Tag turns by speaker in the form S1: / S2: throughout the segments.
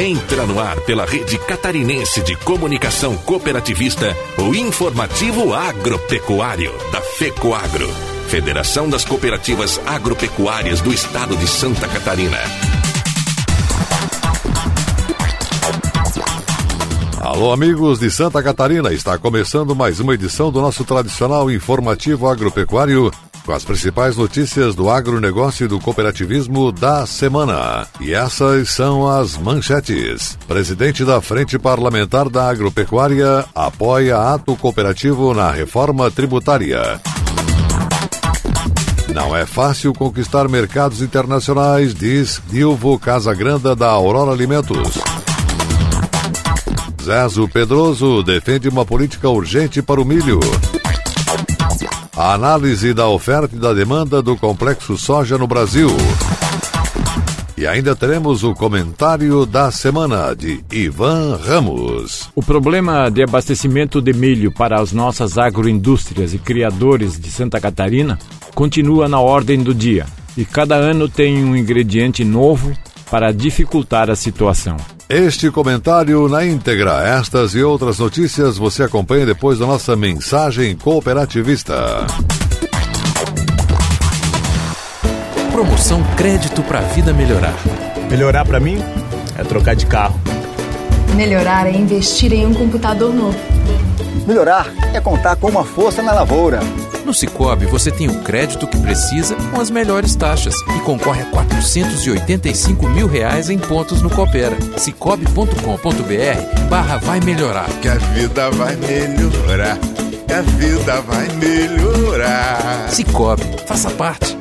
S1: Entra no ar pela rede catarinense de comunicação cooperativista, o informativo agropecuário da FECOAGRO, Federação das Cooperativas Agropecuárias do Estado de Santa Catarina.
S2: Alô, amigos de Santa Catarina, está começando mais uma edição do nosso tradicional informativo agropecuário com as principais notícias do agronegócio e do cooperativismo da semana. E essas são as manchetes. Presidente da Frente Parlamentar da Agropecuária apoia ato cooperativo na reforma tributária. Não é fácil conquistar mercados internacionais, diz Dilvo Casagranda da Aurora Alimentos. Zezo Pedroso defende uma política urgente para o milho. A análise da oferta e da demanda do complexo soja no Brasil. E ainda teremos o comentário da semana de Ivan Ramos.
S3: O problema de abastecimento de milho para as nossas agroindústrias e criadores de Santa Catarina continua na ordem do dia e cada ano tem um ingrediente novo para dificultar a situação.
S2: Este comentário na íntegra, estas e outras notícias você acompanha depois da nossa mensagem cooperativista.
S4: Promoção Crédito para a Vida Melhorar.
S5: Melhorar para mim é trocar de carro.
S6: Melhorar é investir em um computador novo.
S7: Melhorar é contar com uma força na lavoura.
S4: No Cicobi você tem o crédito que precisa com as melhores taxas e concorre a 485 mil reais em pontos no Coopera. Cicobi.com.br barra vai melhorar.
S8: Que a vida vai melhorar. Que a vida vai melhorar.
S4: Cicobi, faça parte.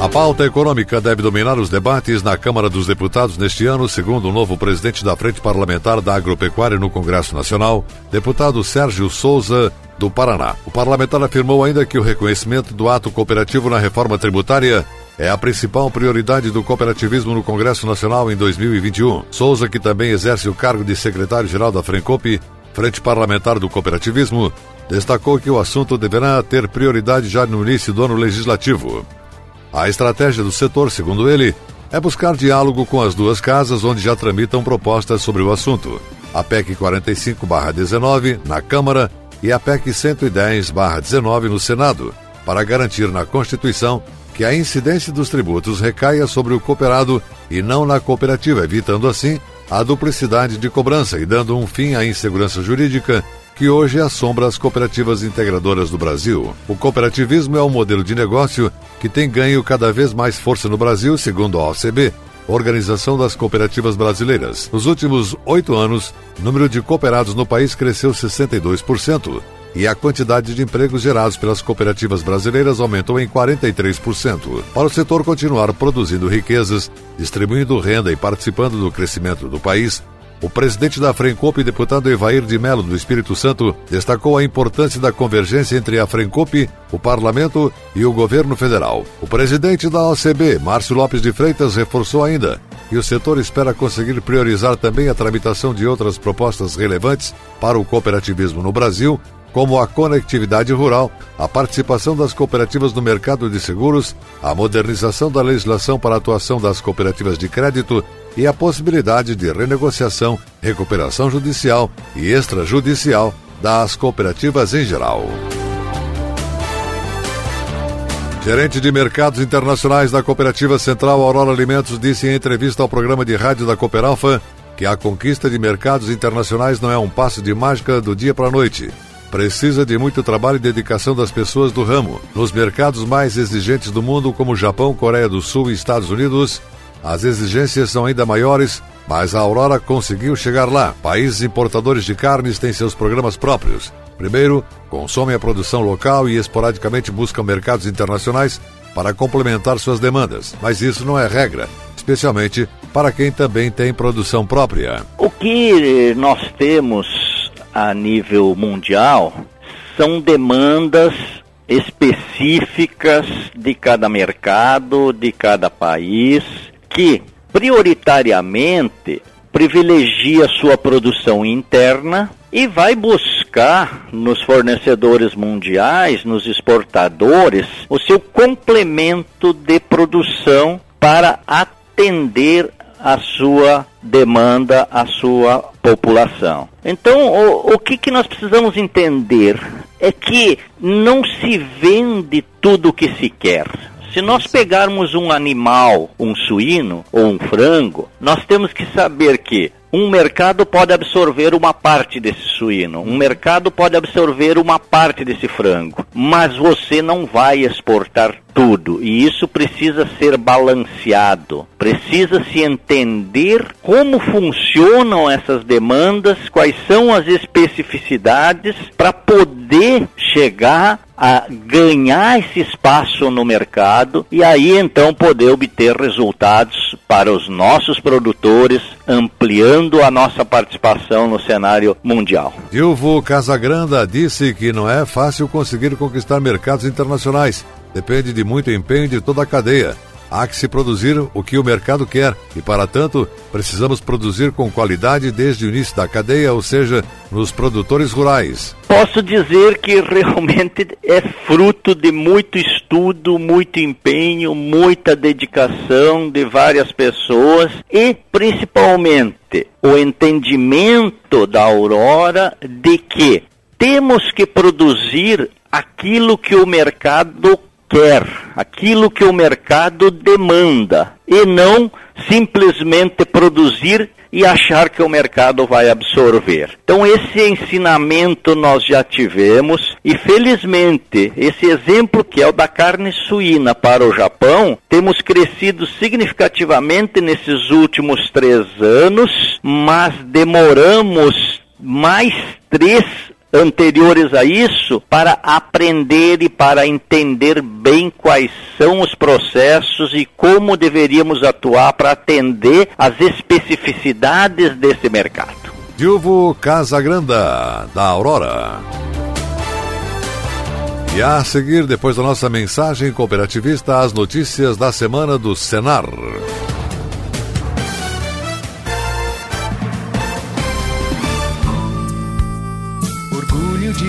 S2: A pauta econômica deve dominar os debates na Câmara dos Deputados neste ano, segundo o novo presidente da Frente Parlamentar da Agropecuária no Congresso Nacional, deputado Sérgio Souza, do Paraná. O parlamentar afirmou ainda que o reconhecimento do ato cooperativo na reforma tributária é a principal prioridade do cooperativismo no Congresso Nacional em 2021. Souza, que também exerce o cargo de secretário-geral da Frencope, Frente Parlamentar do Cooperativismo, destacou que o assunto deverá ter prioridade já no início do ano legislativo. A estratégia do setor, segundo ele, é buscar diálogo com as duas casas onde já tramitam propostas sobre o assunto. A PEC 45-19 na Câmara e a PEC 110-19 no Senado, para garantir na Constituição que a incidência dos tributos recaia sobre o cooperado e não na cooperativa, evitando assim a duplicidade de cobrança e dando um fim à insegurança jurídica que hoje assombra as cooperativas integradoras do Brasil. O cooperativismo é um modelo de negócio que tem ganho cada vez mais força no Brasil, segundo a OCB, Organização das Cooperativas Brasileiras. Nos últimos oito anos, o número de cooperados no país cresceu 62% e a quantidade de empregos gerados pelas cooperativas brasileiras aumentou em 43%. Para o setor continuar produzindo riquezas, distribuindo renda e participando do crescimento do país, o presidente da Frencope, deputado Evair de Mello, do Espírito Santo, destacou a importância da convergência entre a Frencope, o parlamento e o governo federal. O presidente da OCB, Márcio Lopes de Freitas, reforçou ainda que o setor espera conseguir priorizar também a tramitação de outras propostas relevantes para o cooperativismo no Brasil, como a conectividade rural, a participação das cooperativas no mercado de seguros, a modernização da legislação para a atuação das cooperativas de crédito e a possibilidade de renegociação, recuperação judicial e extrajudicial das cooperativas em geral. Gerente de mercados internacionais da Cooperativa Central Aurora Alimentos disse em entrevista ao programa de rádio da Cooperalfa que a conquista de mercados internacionais não é um passo de mágica do dia para a noite. Precisa de muito trabalho e dedicação das pessoas do ramo. Nos mercados mais exigentes do mundo, como Japão, Coreia do Sul e Estados Unidos, as exigências são ainda maiores, mas a Aurora conseguiu chegar lá. Países importadores de carnes têm seus programas próprios. Primeiro, consomem a produção local e esporadicamente buscam mercados internacionais para complementar suas demandas. Mas isso não é regra, especialmente para quem também tem produção própria.
S9: O que nós temos a nível mundial são demandas específicas de cada mercado, de cada país que prioritariamente privilegia sua produção interna e vai buscar nos fornecedores mundiais, nos exportadores, o seu complemento de produção para atender a sua demanda, a sua população. Então, o, o que, que nós precisamos entender é que não se vende tudo o que se quer. Se nós pegarmos um animal, um suíno ou um frango, nós temos que saber que um mercado pode absorver uma parte desse suíno, um mercado pode absorver uma parte desse frango, mas você não vai exportar tudo e isso precisa ser balanceado. Precisa se entender como funcionam essas demandas, quais são as especificidades para poder chegar a ganhar esse espaço no mercado e aí então poder obter resultados para os nossos produtores, ampliando a nossa participação no cenário mundial.
S2: Dilvo Casagranda disse que não é fácil conseguir conquistar mercados internacionais. Depende de muito empenho de toda a cadeia. Há que se produzir o que o mercado quer e, para tanto, precisamos produzir com qualidade desde o início da cadeia, ou seja, nos produtores rurais.
S9: Posso dizer que realmente é fruto de muito estudo, muito empenho, muita dedicação de várias pessoas e, principalmente, o entendimento da Aurora de que temos que produzir aquilo que o mercado quer, aquilo que o mercado demanda, e não simplesmente produzir e achar que o mercado vai absorver. Então esse ensinamento nós já tivemos e felizmente esse exemplo que é o da carne suína para o Japão, temos crescido significativamente nesses últimos três anos, mas demoramos mais três anteriores a isso para aprender e para entender bem quais são os processos e como deveríamos atuar para atender as especificidades desse mercado.
S2: Dilvo Casagranda, da Aurora. E a seguir, depois da nossa mensagem cooperativista, as notícias da semana do Senar.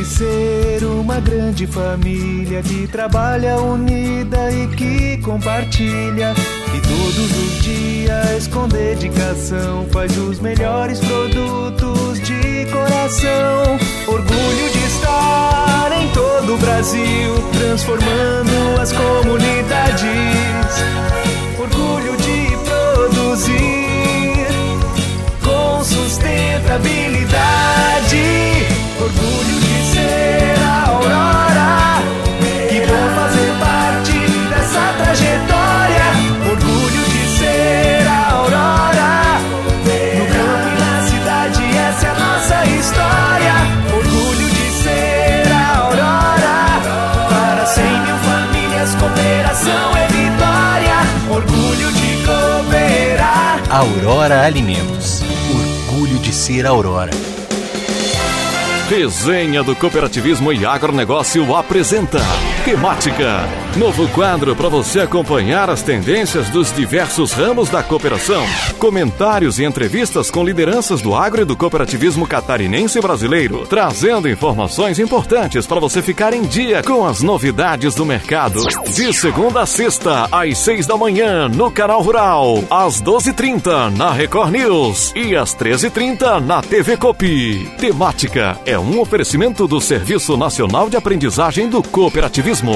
S10: Ser uma grande família que trabalha unida e que compartilha. E todos os dias, com dedicação, faz os melhores produtos de coração. Orgulho de estar em todo o Brasil, transformando as comunidades. Orgulho de produzir com sustentabilidade. Orgulho ser a aurora. Que bom fazer parte dessa trajetória. Orgulho de ser a aurora. No campo e na cidade, essa é a nossa história. Orgulho de ser a aurora. Para cem mil famílias, cooperação é vitória. Orgulho de cooperar.
S11: Aurora Alimentos. Orgulho de ser Aurora.
S1: Resenha do Cooperativismo e Agronegócio apresenta Temática. Novo quadro para você acompanhar as tendências dos diversos ramos da cooperação. Comentários e entrevistas com lideranças do agro e do cooperativismo catarinense brasileiro, trazendo informações importantes para você ficar em dia com as novidades do mercado. De segunda a sexta, às seis da manhã, no Canal Rural, às doze e trinta na Record News e às treze e trinta na TV Copi. Temática é um oferecimento do Serviço Nacional de Aprendizagem do Cooperativismo.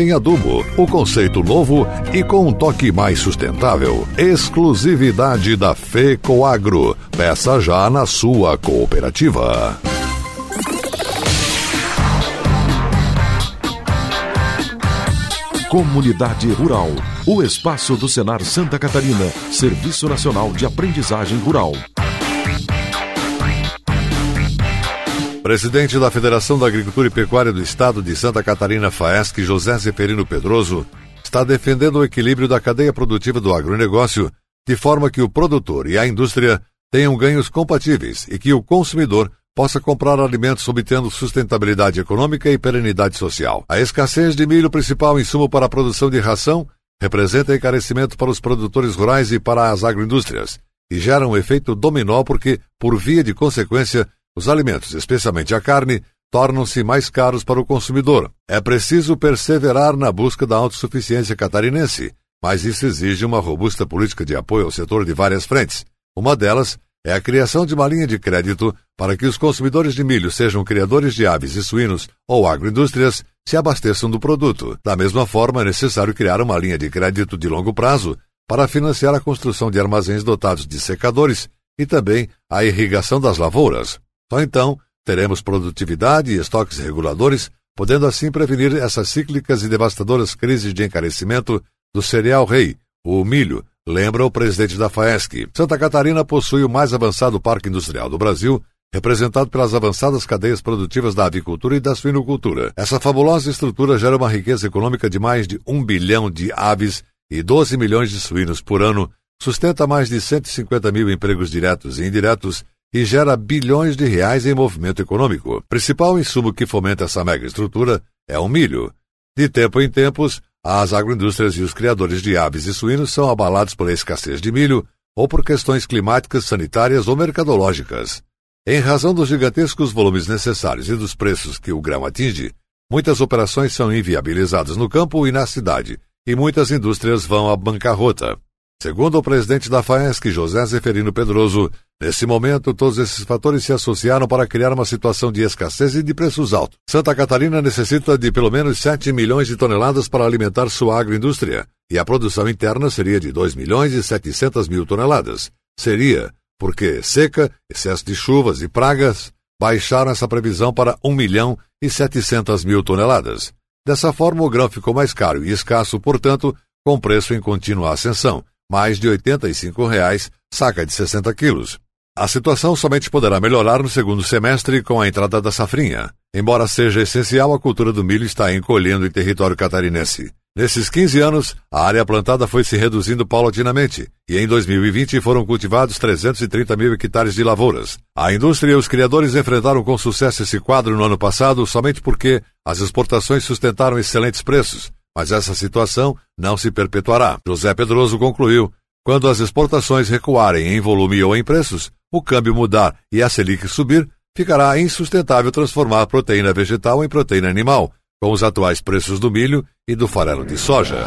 S2: em adubo, o conceito novo e com um toque mais sustentável. Exclusividade da FECOAGRO. Peça já na sua cooperativa.
S12: Comunidade Rural. O espaço do Senar Santa Catarina. Serviço Nacional de Aprendizagem Rural.
S2: Presidente da Federação da Agricultura e Pecuária do Estado de Santa Catarina, FAESC, José Zeferino Pedroso, está defendendo o equilíbrio da cadeia produtiva do agronegócio, de forma que o produtor e a indústria tenham ganhos compatíveis e que o consumidor possa comprar alimentos obtendo sustentabilidade econômica e perenidade social. A escassez de milho, principal insumo para a produção de ração, representa encarecimento para os produtores rurais e para as agroindústrias, e gera um efeito dominó porque, por via de consequência, os alimentos, especialmente a carne, tornam-se mais caros para o consumidor. É preciso perseverar na busca da autossuficiência catarinense, mas isso exige uma robusta política de apoio ao setor de várias frentes. Uma delas é a criação de uma linha de crédito para que os consumidores de milho, sejam criadores de aves e suínos ou agroindústrias, se abasteçam do produto. Da mesma forma, é necessário criar uma linha de crédito de longo prazo para financiar a construção de armazéns dotados de secadores e também a irrigação das lavouras. Só então teremos produtividade e estoques reguladores, podendo assim prevenir essas cíclicas e devastadoras crises de encarecimento do cereal rei, o milho, lembra o presidente da FAESC. Santa Catarina possui o mais avançado parque industrial do Brasil, representado pelas avançadas cadeias produtivas da avicultura e da suinocultura. Essa fabulosa estrutura gera uma riqueza econômica de mais de um bilhão de aves e 12 milhões de suínos por ano, sustenta mais de 150 mil empregos diretos e indiretos e gera bilhões de reais em movimento econômico. Principal insumo que fomenta essa mega estrutura é o milho. De tempo em tempos, as agroindústrias e os criadores de aves e suínos são abalados pela escassez de milho ou por questões climáticas, sanitárias ou mercadológicas. Em razão dos gigantescos volumes necessários e dos preços que o grão atinge, muitas operações são inviabilizadas no campo e na cidade, e muitas indústrias vão à bancarrota. Segundo o presidente da FAESC, José Zeferino Pedroso, nesse momento todos esses fatores se associaram para criar uma situação de escassez e de preços altos. Santa Catarina necessita de pelo menos 7 milhões de toneladas para alimentar sua agroindústria, e a produção interna seria de 2 milhões e 700 mil toneladas. Seria, porque seca, excesso de chuvas e pragas baixaram essa previsão para 1 milhão e 700 mil toneladas. Dessa forma, o grão ficou mais caro e escasso, portanto, com preço em contínua ascensão mais de 85 reais, saca de 60 quilos. A situação somente poderá melhorar no segundo semestre com a entrada da safrinha. Embora seja essencial, a cultura do milho está encolhendo em território catarinense. Nesses 15 anos, a área plantada foi se reduzindo paulatinamente, e em 2020 foram cultivados 330 mil hectares de lavouras. A indústria e os criadores enfrentaram com sucesso esse quadro no ano passado somente porque as exportações sustentaram excelentes preços, mas essa situação não se perpetuará. José Pedroso concluiu: quando as exportações recuarem em volume ou em preços, o câmbio mudar e a Selic subir, ficará insustentável transformar proteína vegetal em proteína animal, com os atuais preços do milho e do farelo de soja.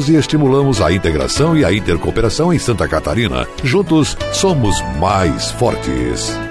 S2: e estimulamos a integração e a intercooperação em Santa Catarina. Juntos, somos mais fortes.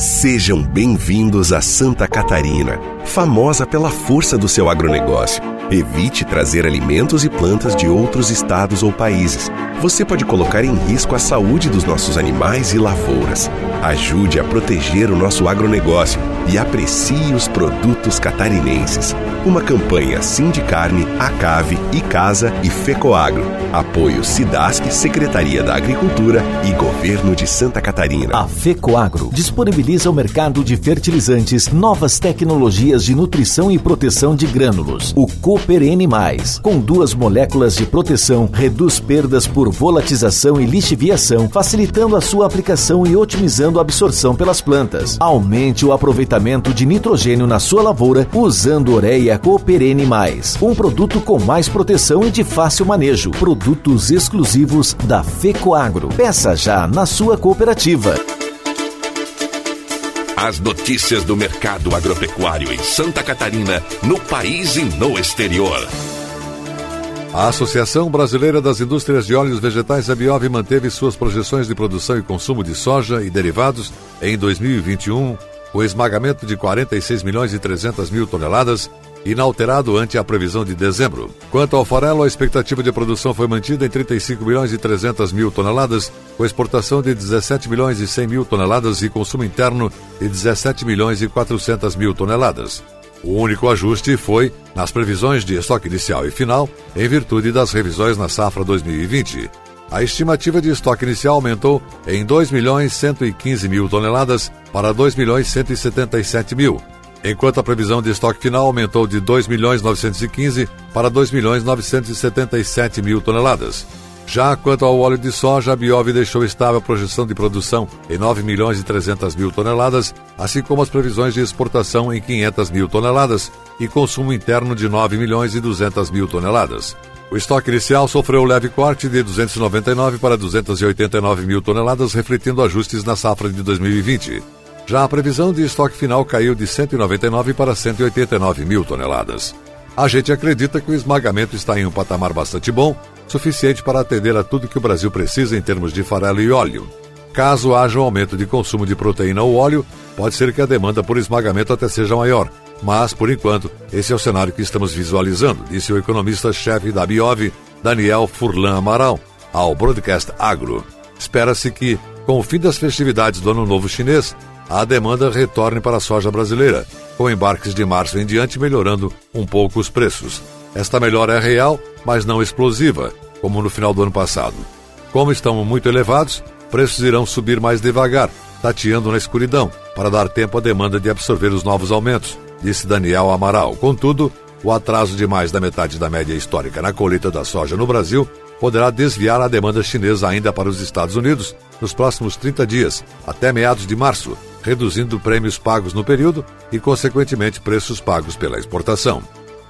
S13: Sejam bem-vindos a Santa Catarina, famosa pela força do seu agronegócio. Evite trazer alimentos e plantas de outros estados ou países. Você pode colocar em risco a saúde dos nossos animais e lavouras. Ajude a proteger o nosso agronegócio e aprecie os produtos catarinenses. Uma campanha Sindicarne, Acave, Icasa e Fecoagro. Apoio Sidasc, Secretaria da Agricultura e Governo de Santa Catarina.
S14: A Fecoagro disponibiliza o mercado de fertilizantes, novas tecnologias de nutrição e proteção de grânulos. O Cooper N+, com duas moléculas de proteção, reduz perdas por volatização e lixiviação, facilitando a sua aplicação e otimizando a absorção pelas plantas. Aumente o aproveitamento fixamento de nitrogênio na sua lavoura usando Ureia Cooperene Mais, um produto com mais proteção e de fácil manejo. Produtos exclusivos da Fecoagro. Peça já na sua cooperativa.
S1: As notícias do mercado agropecuário em Santa Catarina, no país e no exterior.
S2: A Associação Brasileira das Indústrias de Óleos Vegetais, a Biov, manteve suas projeções de produção e consumo de soja e derivados em 2021, com esmagamento de 46 milhões e 300 mil toneladas, inalterado ante a previsão de dezembro. Quanto ao farelo, a expectativa de produção foi mantida em 35 milhões e 300 mil toneladas, com exportação de 17 milhões e 100 mil toneladas e consumo interno de 17 milhões e 400 mil toneladas. O único ajuste foi nas previsões de estoque inicial e final, em virtude das revisões na safra 2020. A estimativa de estoque inicial aumentou em 2 milhões 115 mil toneladas para 2 milhões 177 mil, enquanto a previsão de estoque final aumentou de 2 milhões 915 para 2 milhões 977 mil toneladas. Já quanto ao óleo de soja, a Biov deixou estável a projeção de produção em 9 milhões e 300 mil toneladas, assim como as previsões de exportação em 500 mil toneladas e consumo interno de 9 milhões e 200 mil toneladas. O estoque inicial sofreu leve corte de 299 para 289 mil toneladas, refletindo ajustes na safra de 2020. Já a previsão de estoque final caiu de 199 para 189 mil toneladas. A gente acredita que o esmagamento está em um patamar bastante bom, suficiente para atender a tudo que o Brasil precisa em termos de farelo e óleo. Caso haja um aumento de consumo de proteína ou óleo, pode ser que a demanda por esmagamento até seja maior. Mas, por enquanto, esse é o cenário que estamos visualizando, disse o economista-chefe da Biov, Daniel Furlan Amaral, ao Broadcast Agro. Espera-se que, com o fim das festividades do Ano Novo Chinês, a demanda retorne para a soja brasileira, com embarques de março em diante melhorando um pouco os preços. Esta melhora é real, mas não explosiva, como no final do ano passado. Como estão muito elevados, preços irão subir mais devagar, tateando na escuridão, para dar tempo à demanda de absorver os novos aumentos, disse Daniel Amaral. Contudo, o atraso de mais da metade da média histórica na colheita da soja no Brasil poderá desviar a demanda chinesa ainda para os Estados Unidos nos próximos 30 dias, até meados de março, reduzindo prêmios pagos no período e, consequentemente, preços pagos pela exportação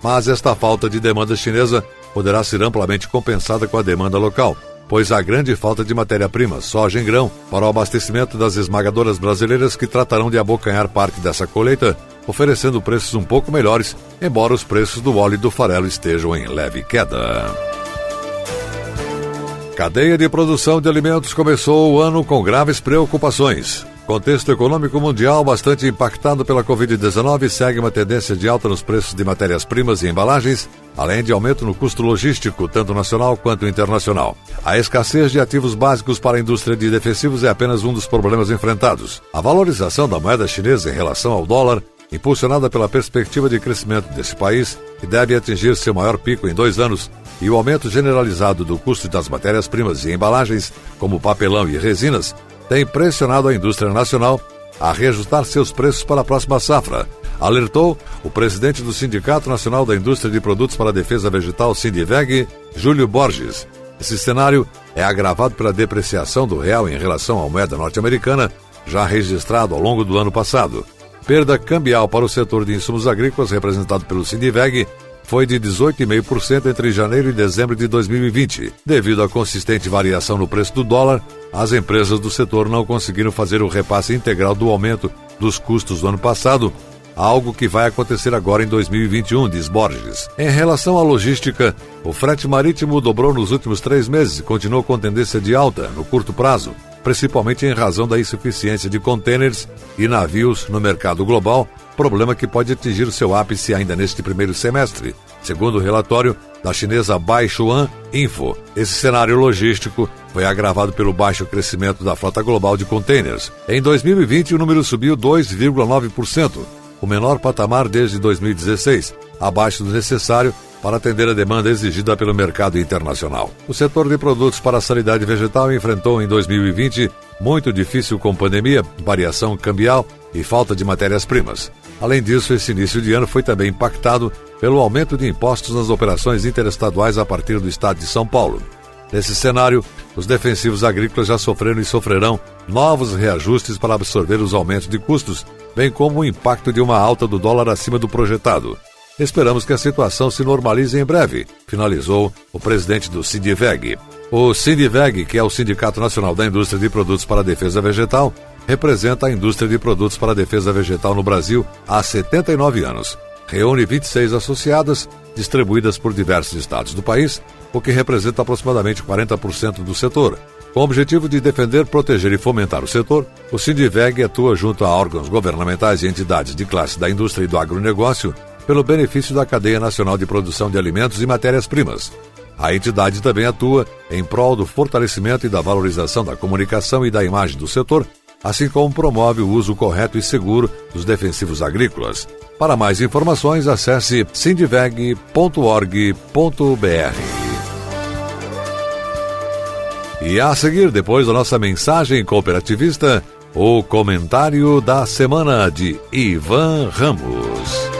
S2: mas esta falta de demanda chinesa poderá ser amplamente compensada com a demanda local, pois há grande falta de matéria-prima, soja em grão, para o abastecimento das esmagadoras brasileiras que tratarão de abocanhar parte dessa colheita, oferecendo preços um pouco melhores, embora os preços do óleo e do farelo estejam em leve queda. Cadeia de produção de alimentos começou o ano com graves preocupações. Contexto econômico mundial bastante impactado pela Covid-19 segue uma tendência de alta nos preços de matérias-primas e embalagens, além de aumento no custo logístico, tanto nacional quanto internacional. A escassez de ativos básicos para a indústria de defensivos é apenas um dos problemas enfrentados. A valorização da moeda chinesa em relação ao dólar, impulsionada pela perspectiva de crescimento desse país, que deve atingir seu maior pico em dois anos, e o aumento generalizado do custo das matérias-primas e embalagens, como papelão e resinas, tem pressionado a indústria nacional a reajustar seus preços para a próxima safra, alertou o presidente do Sindicato Nacional da Indústria de Produtos para a Defesa Vegetal, Sindiveg, Júlio Borges. Esse cenário é agravado pela depreciação do real em relação à moeda norte-americana, já registrado ao longo do ano passado. Perda cambial para o setor de insumos agrícolas, representado pelo Sindiveg, foi de 18,5% entre janeiro e dezembro de 2020. Devido à consistente variação no preço do dólar, as empresas do setor não conseguiram fazer o repasse integral do aumento dos custos do ano passado, algo que vai acontecer agora em 2021, diz Borges. Em relação à logística, o frete marítimo dobrou nos últimos três meses e continuou com tendência de alta no curto prazo, principalmente em razão da insuficiência de contêineres e navios no mercado global problema que pode atingir seu ápice ainda neste primeiro semestre, segundo o relatório da chinesa Baishuan Info. Esse cenário logístico foi agravado pelo baixo crescimento da frota global de containers. Em 2020, o número subiu 2,9%, o menor patamar desde 2016, abaixo do necessário para atender a demanda exigida pelo mercado internacional. O setor de produtos para a sanidade vegetal enfrentou em 2020 muito difícil com pandemia, variação cambial e falta de matérias-primas. Além disso, esse início de ano foi também impactado pelo aumento de impostos nas operações interestaduais a partir do estado de São Paulo. Nesse cenário, os defensivos agrícolas já sofreram e sofrerão novos reajustes para absorver os aumentos de custos, bem como o impacto de uma alta do dólar acima do projetado. Esperamos que a situação se normalize em breve, finalizou o presidente do Sindiveg. O Sindiveg, que é o Sindicato Nacional da Indústria de Produtos para a Defesa Vegetal, representa a indústria de produtos para a defesa vegetal no Brasil há 79 anos. Reúne 26 associadas, distribuídas por diversos estados do país, o que representa aproximadamente 40% do setor. Com o objetivo de defender, proteger e fomentar o setor, o Sindiveg atua junto a órgãos governamentais e entidades de classe da indústria e do agronegócio pelo benefício da cadeia nacional de produção de alimentos e matérias-primas. A entidade também atua em prol do fortalecimento e da valorização da comunicação e da imagem do setor, assim como promove o uso correto e seguro dos defensivos agrícolas. Para mais informações, acesse sindiveg.org.br. E a seguir, depois da nossa mensagem cooperativista, o comentário da semana de Ivan Ramos.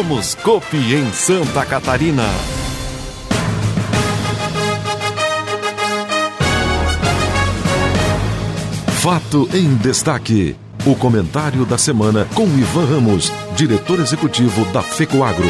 S15: Somos Copi em Santa Catarina.
S12: Fato em destaque. O comentário da semana com Ivan Ramos, diretor executivo da FECOAGRO.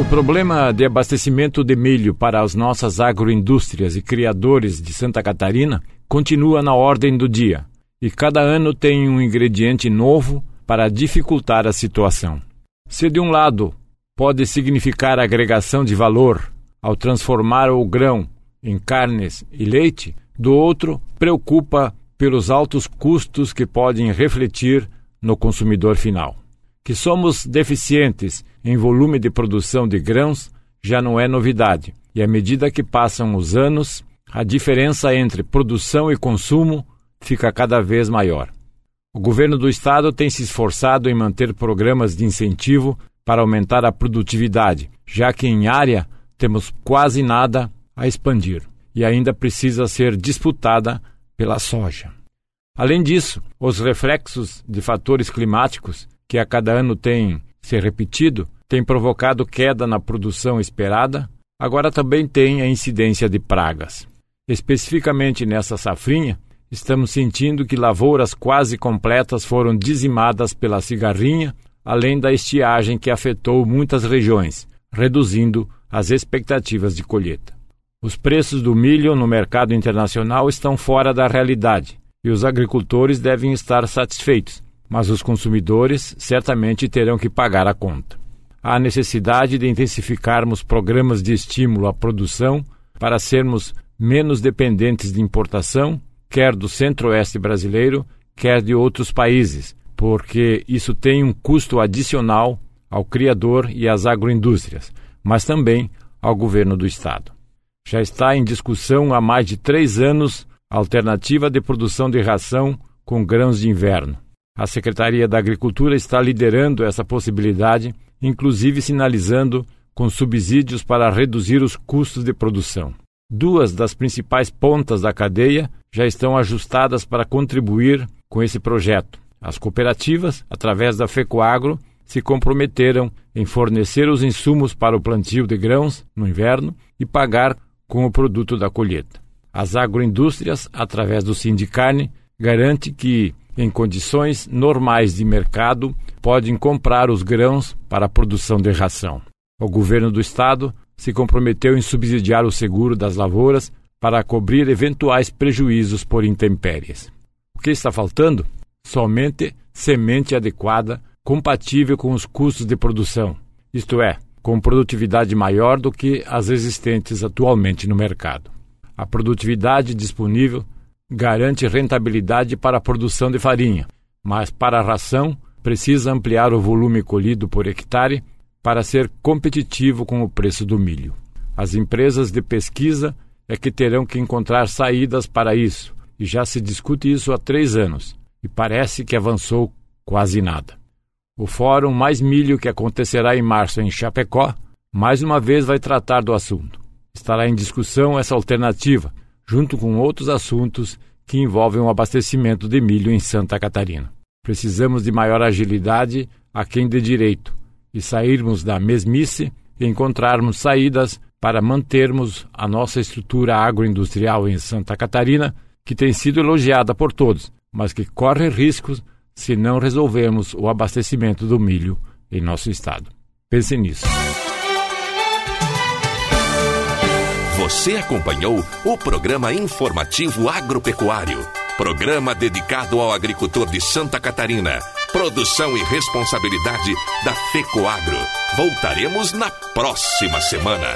S3: O problema de abastecimento de milho para as nossas agroindústrias e criadores de Santa Catarina continua na ordem do dia, e cada ano tem um ingrediente novo para dificultar a situação. Se de um lado pode significar agregação de valor ao transformar o grão em carnes e leite, do outro preocupa pelos altos custos que podem refletir no consumidor final. Que somos deficientes em volume de produção de grãos já não é novidade, e à medida que passam os anos, a diferença entre produção e consumo fica cada vez maior. O governo do estado tem se esforçado em manter programas de incentivo para aumentar a produtividade, já que em área temos quase nada a expandir e ainda precisa ser disputada pela soja. Além disso, os reflexos de fatores climáticos, que a cada ano têm se repetido, têm provocado queda na produção esperada, agora também tem a incidência de pragas. Especificamente nessa safrinha, estamos sentindo que lavouras quase completas foram dizimadas pela cigarrinha, além da estiagem que afetou muitas regiões, reduzindo as expectativas de colheita. Os preços do milho no mercado internacional estão fora da realidade e os agricultores devem estar satisfeitos, mas os consumidores certamente terão que pagar a conta. Há necessidade de intensificarmos programas de estímulo à produção para sermos menos dependentes de importação quer do centro-oeste brasileiro, quer de outros países, porque isso tem um custo adicional ao criador e às agroindústrias, mas também ao governo do Estado. Já está em discussão há mais de três anos a alternativa de produção de ração com grãos de inverno. A Secretaria da Agricultura está liderando essa possibilidade, inclusive sinalizando com subsídios para reduzir os custos de produção. Duas das principais pontas da cadeia já estão ajustadas para contribuir com esse projeto. As cooperativas, através da FECOAGRO, se comprometeram em fornecer os insumos para o plantio de grãos no inverno e pagar com o produto da colheita. As agroindústrias, através do Sindicarne, garante que, em condições normais de mercado, podem comprar os grãos para a produção de ração. O governo do estado se comprometeu em subsidiar o seguro das lavouras para cobrir eventuais prejuízos por intempéries. O que está faltando? Somente semente adequada, compatível com os custos de produção, isto é, com produtividade maior do que as existentes atualmente no mercado. A produtividade disponível garante rentabilidade para a produção de farinha, mas para a ração precisa ampliar o volume colhido por hectare para ser competitivo com o preço do milho. As empresas de pesquisa é que terão que encontrar saídas para isso, e já se discute isso há três anos, e parece que avançou quase nada. O Fórum Mais Milho, que acontecerá em março em Chapecó, mais uma vez vai tratar do assunto. Estará em discussão essa alternativa, junto com outros assuntos que envolvem o abastecimento de milho em Santa Catarina. Precisamos de maior agilidade a quem de direito e sairmos da mesmice e encontrarmos saídas para mantermos a nossa estrutura agroindustrial em Santa Catarina, que tem sido elogiada por todos, mas que corre riscos se não resolvermos o abastecimento do milho em nosso estado. Pense nisso.
S1: Você acompanhou o programa informativo agropecuário, programa dedicado ao agricultor de Santa Catarina. Produção e responsabilidade da FECOAGRO. Voltaremos na próxima semana.